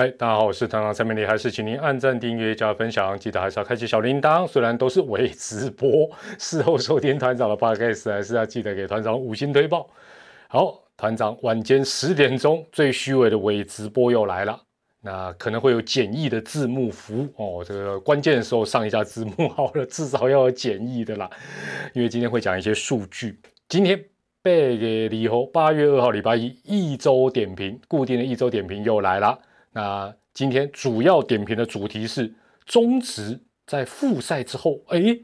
嗨，大家好，我是团长蔡明礼，还是请您按赞、订阅、加分享，记得还是要开启小铃铛。虽然都是伪直播，事后收听团长的 podcast，还是要记得给团长五星推报。好，团长晚间十点钟最虚伪的伪直播又来了，那可能会有简易的字幕服哦。这个关键的时候上一下字幕好了，至少要有简易的啦。因为今天会讲一些数据。今天背给以后，八月二号礼拜一一周点评，固定的一周点评又来了。那今天主要点评的主题是中职在复赛之后，哎，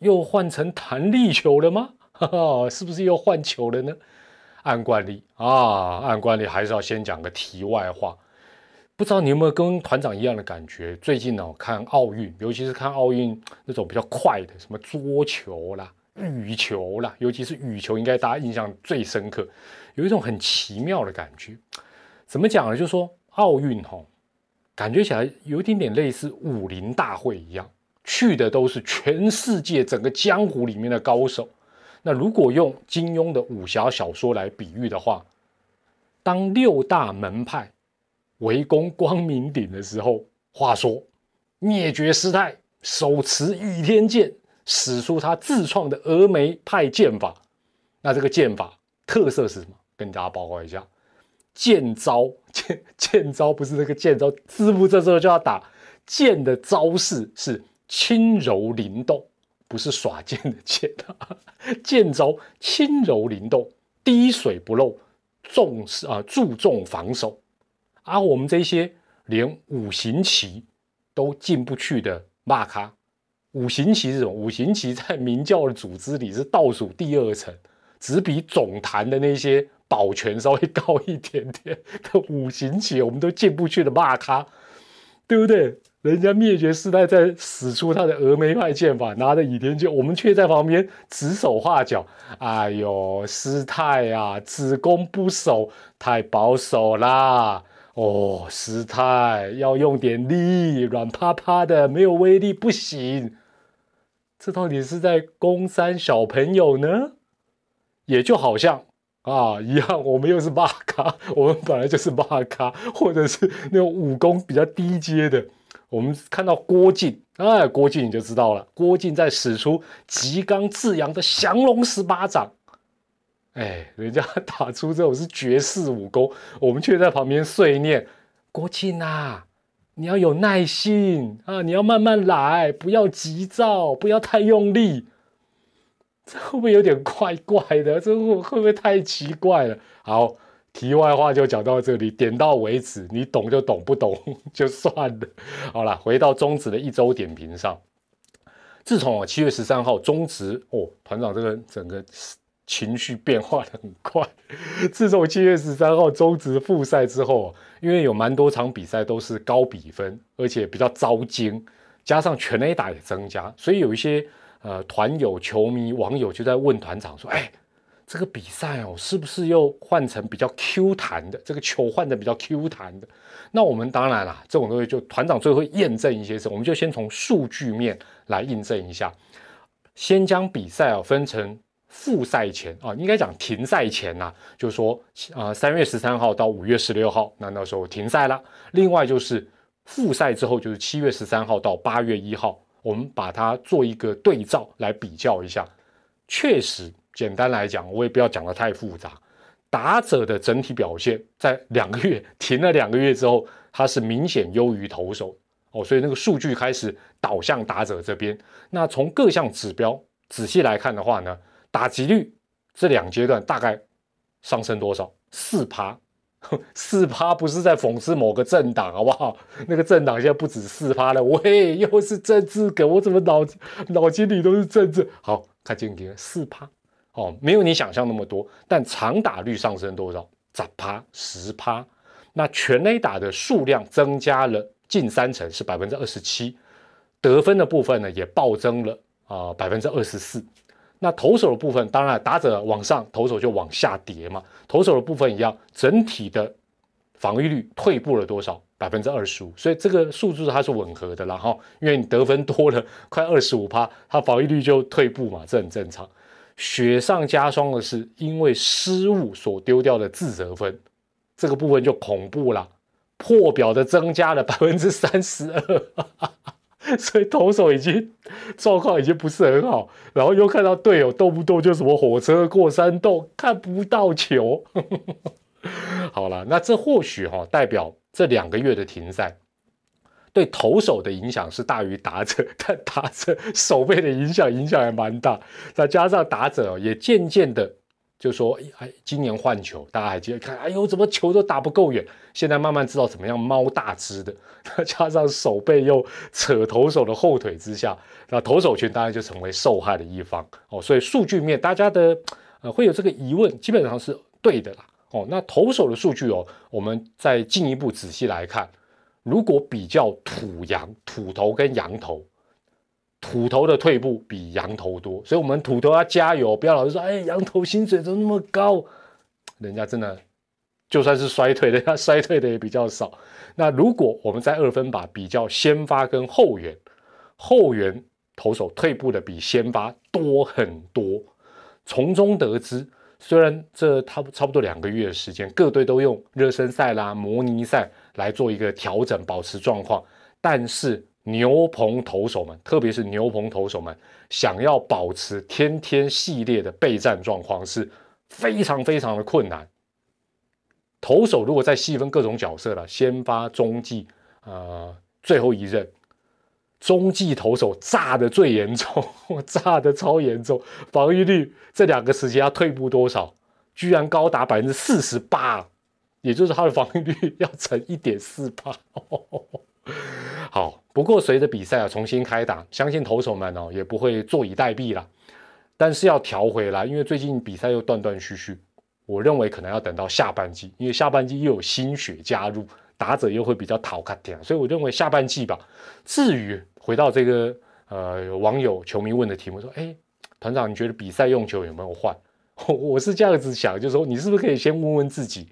又换成弹力球了吗？哈哈，是不是又换球了呢？按惯例啊，按惯例还是要先讲个题外话。不知道你有没有跟团长一样的感觉？最近呢，看奥运，尤其是看奥运那种比较快的，什么桌球啦、羽球啦，尤其是羽球，应该大家印象最深刻，有一种很奇妙的感觉。怎么讲呢？就是说。奥运哈，感觉起来有一点点类似武林大会一样，去的都是全世界整个江湖里面的高手。那如果用金庸的武侠小说来比喻的话，当六大门派围攻光明顶的时候，话说灭绝师太手持倚天剑，使出他自创的峨眉派剑法。那这个剑法特色是什么？跟大家报告一下。剑招，剑剑招不是那个剑招，师傅这时候就要打剑的招式是轻柔灵动，不是耍剑的剑啊。剑招轻柔灵动，滴水不漏，重视啊注重防守。而我们这些连五行旗都进不去的骂咖，五行旗这种五行旗在明教的组织里是倒数第二层，只比总坛的那些。保全稍微高一点点的五行旗，我们都进不去的骂他，对不对？人家灭绝师太在使出他的峨眉派剑法，拿着倚天剑，我们却在旁边指手画脚。哎呦，师太啊，只攻不守，太保守啦！哦，师太要用点力，软趴趴的，没有威力不行。这到底是在攻山小朋友呢？也就好像。啊，一样，我们又是骂咖，我们本来就是骂咖，或者是那种武功比较低阶的。我们看到郭靖，哎，郭靖你就知道了，郭靖在使出极刚至阳的降龙十八掌，哎，人家打出这种是绝世武功，我们却在旁边碎念：郭靖啊，你要有耐心啊，你要慢慢来，不要急躁，不要太用力。这会不会有点怪怪的？这会不会太奇怪了？好，题外话就讲到这里，点到为止，你懂就懂，不懂 就算了。好了，回到中职的一周点评上，自从啊七月十三号中职哦，团长这个整个情绪变化的很快。自从七月十三号中职复赛之后，因为有蛮多场比赛都是高比分，而且比较招惊，加上全垒打也增加，所以有一些。呃，团友、球迷、网友就在问团长说：“哎，这个比赛哦，是不是又换成比较 Q 弹的？这个球换的比较 Q 弹的？那我们当然啦，这种东西就团长最会验证一些事，我们就先从数据面来印证一下。先将比赛啊分成复赛前啊，应该讲停赛前呐，就是说啊，三月十三号到五月十六号，那那时候停赛了。另外就是复赛之后，就是七月十三号到八月一号。”我们把它做一个对照来比较一下，确实，简单来讲，我也不要讲的太复杂。打者的整体表现在两个月停了两个月之后，它是明显优于投手哦，所以那个数据开始导向打者这边。那从各项指标仔细来看的话呢，打击率这两阶段大概上升多少？四趴。四趴不是在讽刺某个政党，好不好？那个政党现在不止四趴了，喂，又是政治梗，我怎么脑脑筋里都是政治？好看今天四趴，哦，没有你想象那么多，但长打率上升多少？十趴、十趴。那全垒打的数量增加了近三成，是百分之二十七。得分的部分呢，也暴增了啊，百分之二十四。那投手的部分，当然打者往上，投手就往下跌嘛。投手的部分一样，整体的防御率退步了多少？百分之二十五。所以这个数字它是吻合的，然后因为你得分多了快二十五趴，它防御率就退步嘛，这很正常。雪上加霜的是，因为失误所丢掉的自责分，这个部分就恐怖了。破表的增加了 百分之三十二，所以投手已经状况已经不是很好，然后又看到队友动不动就什么火车过山洞，看不到球。好了，那这或许哈代表这两个月的停赛。对投手的影响是大于打者，但打者手背的影响影响也蛮大。再加上打者也渐渐的就说：“哎，今年换球，大家还记得看？哎呦，怎么球都打不够远？现在慢慢知道怎么样猫大只的。再加上手背又扯投手的后腿之下，那投手群当然就成为受害的一方哦。所以数据面大家的呃会有这个疑问，基本上是对的啦。哦，那投手的数据哦，我们再进一步仔细来看。如果比较土羊、土头跟羊头，土头的退步比羊头多，所以我们土头要加油，不要老是说，哎，羊头薪水怎么那么高？人家真的就算是衰退，人家衰退的也比较少。那如果我们在二分把比较先发跟后援，后援投手退步的比先发多很多，从中得知。虽然这差不差不多两个月的时间，各队都用热身赛啦、模拟赛来做一个调整，保持状况，但是牛棚投手们，特别是牛棚投手们，想要保持天天系列的备战状况是非常非常的困难。投手如果再细分各种角色了，先发、中继，呃，最后一任。中继投手炸的最严重，炸的超严重，防御率这两个时期要退步多少？居然高达百分之四十八，也就是他的防御率要乘一点四八。好，不过随着比赛啊重新开打，相信投手们哦也不会坐以待毙了。但是要调回来，因为最近比赛又断断续续，我认为可能要等到下半季，因为下半季又有新血加入。打者又会比较讨卡点，所以我认为下半季吧。至于回到这个呃网友球迷问的题目，说：“哎，团长，你觉得比赛用球有没有换？” 我是这样子想，就是说你是不是可以先问问自己，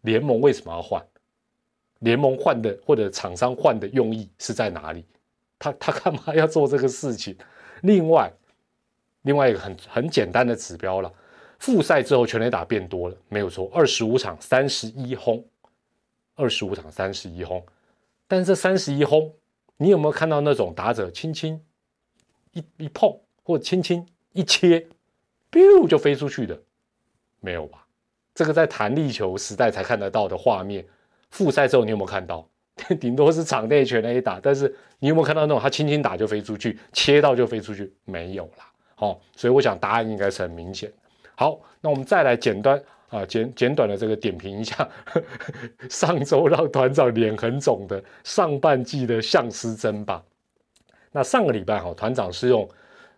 联盟为什么要换？联盟换的或者厂商换的用意是在哪里？他他干嘛要做这个事情？另外，另外一个很很简单的指标了，复赛之后全垒打变多了，没有错，二十五场三十一轰。二十五场三十一轰，但是这三十一轰，你有没有看到那种打者轻轻一一碰，或轻轻一切，biu 就飞出去的？没有吧？这个在弹力球时代才看得到的画面，复赛之后你有没有看到？顶多是场内全 A 打，但是你有没有看到那种他轻轻打就飞出去，切到就飞出去？没有啦。好，所以我想答案应该是很明显。好，那我们再来简单。啊，简简短的这个点评一下，上周让团长脸很肿的上半季的相思争霸。那上个礼拜哈，团长是用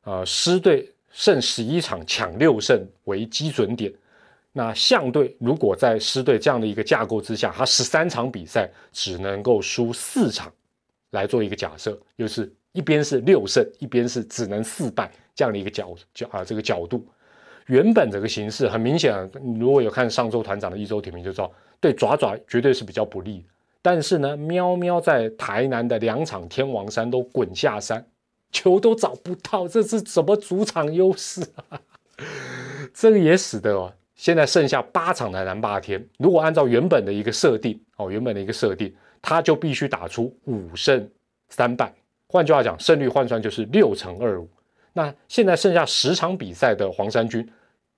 呃狮队胜十一场抢六胜为基准点。那相队如果在狮队这样的一个架构之下，他十三场比赛只能够输四场，来做一个假设，又是一边是六胜，一边是只能四败这样的一个角角啊这个角度。原本这个形势很明显，如果有看上周团长的一周点评就知道，对爪爪绝对是比较不利。但是呢，喵喵在台南的两场天王山都滚下山，球都找不到，这是什么主场优势啊？这个也使得哦，现在剩下八场的南霸天，如果按照原本的一个设定哦，原本的一个设定，他就必须打出五胜三败，换句话讲，胜率换算就是六乘二五。那现在剩下十场比赛的黄山军，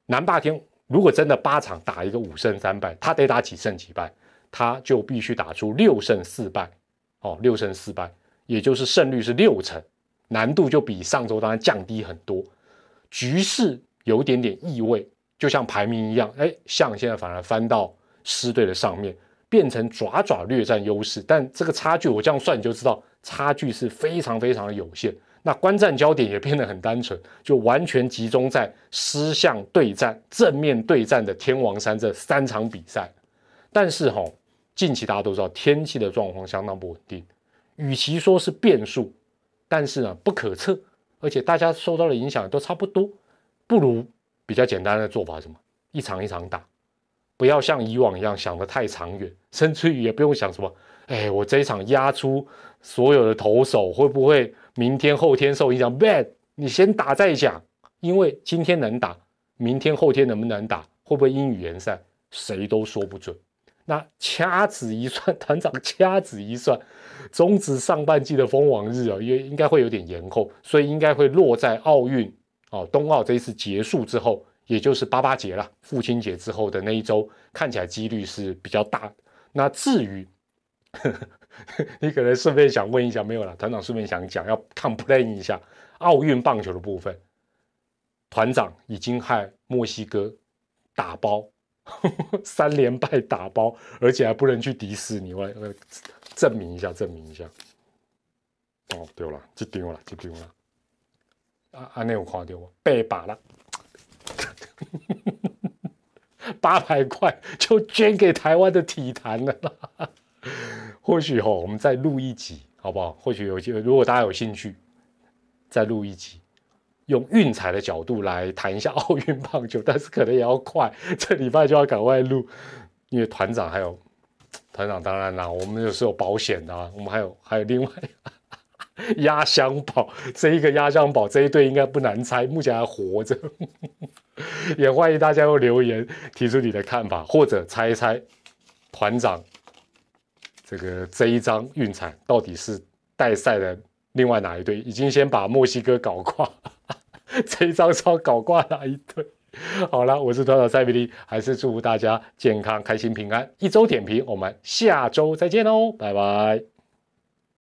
南霸天如果真的八场打一个五胜三败，他得打几胜几败，他就必须打出六胜四败，哦，六胜四败，也就是胜率是六成，难度就比上周当然降低很多，局势有点点意味，就像排名一样，哎，象现在反而翻到狮队的上面，变成爪爪略占优势，但这个差距我这样算你就知道，差距是非常非常的有限。那观战焦点也变得很单纯，就完全集中在狮象对战、正面对战的天王山这三场比赛。但是哈，近期大家都知道天气的状况相当不稳定，与其说是变数，但是呢不可测，而且大家受到的影响都差不多，不如比较简单的做法是什么？一场一场打，不要像以往一样想得太长远，甚至于也不用想什么，哎，我这一场压出所有的投手会不会？明天后天受影响，bad，你先打再讲，因为今天能打，明天后天能不能打，会不会英语联赛，谁都说不准。那掐指一算，团长掐指一算，终止上半季的封王日啊，也应该会有点延后，所以应该会落在奥运哦，冬奥这一次结束之后，也就是八八节了，父亲节之后的那一周，看起来几率是比较大。那至于呵呵 你可能顺便想问一下，没有了，团长顺便想讲，要 complain 一下奥运棒球的部分，团长已经害墨西哥打包。三连败打包，而且还不能去迪士尼，我来证明一下，证明一下。哦，丢了，这丢了，这丢了。啊啊，那有看到吗？被把了，八百块就捐给台湾的体坛了。或许哦，我们再录一集，好不好？或许有机会，如果大家有兴趣，再录一集。用运彩的角度来谈一下奥运棒球，但是可能也要快，这礼拜就要赶快录，因为团长还有团长，当然啦，我们有是有保险的，我们还有还有另外 压箱宝，这一个压箱宝这一对应该不难猜，目前还活着，也欢迎大家用留言提出你的看法，或者猜一猜团长这个这一张运彩到底是代赛的另外哪一队，已经先把墨西哥搞垮。这一张超搞挂哪一队？好了，我是团长蔡比利，还是祝福大家健康、开心、平安。一周点评，我们下周再见喽，拜拜。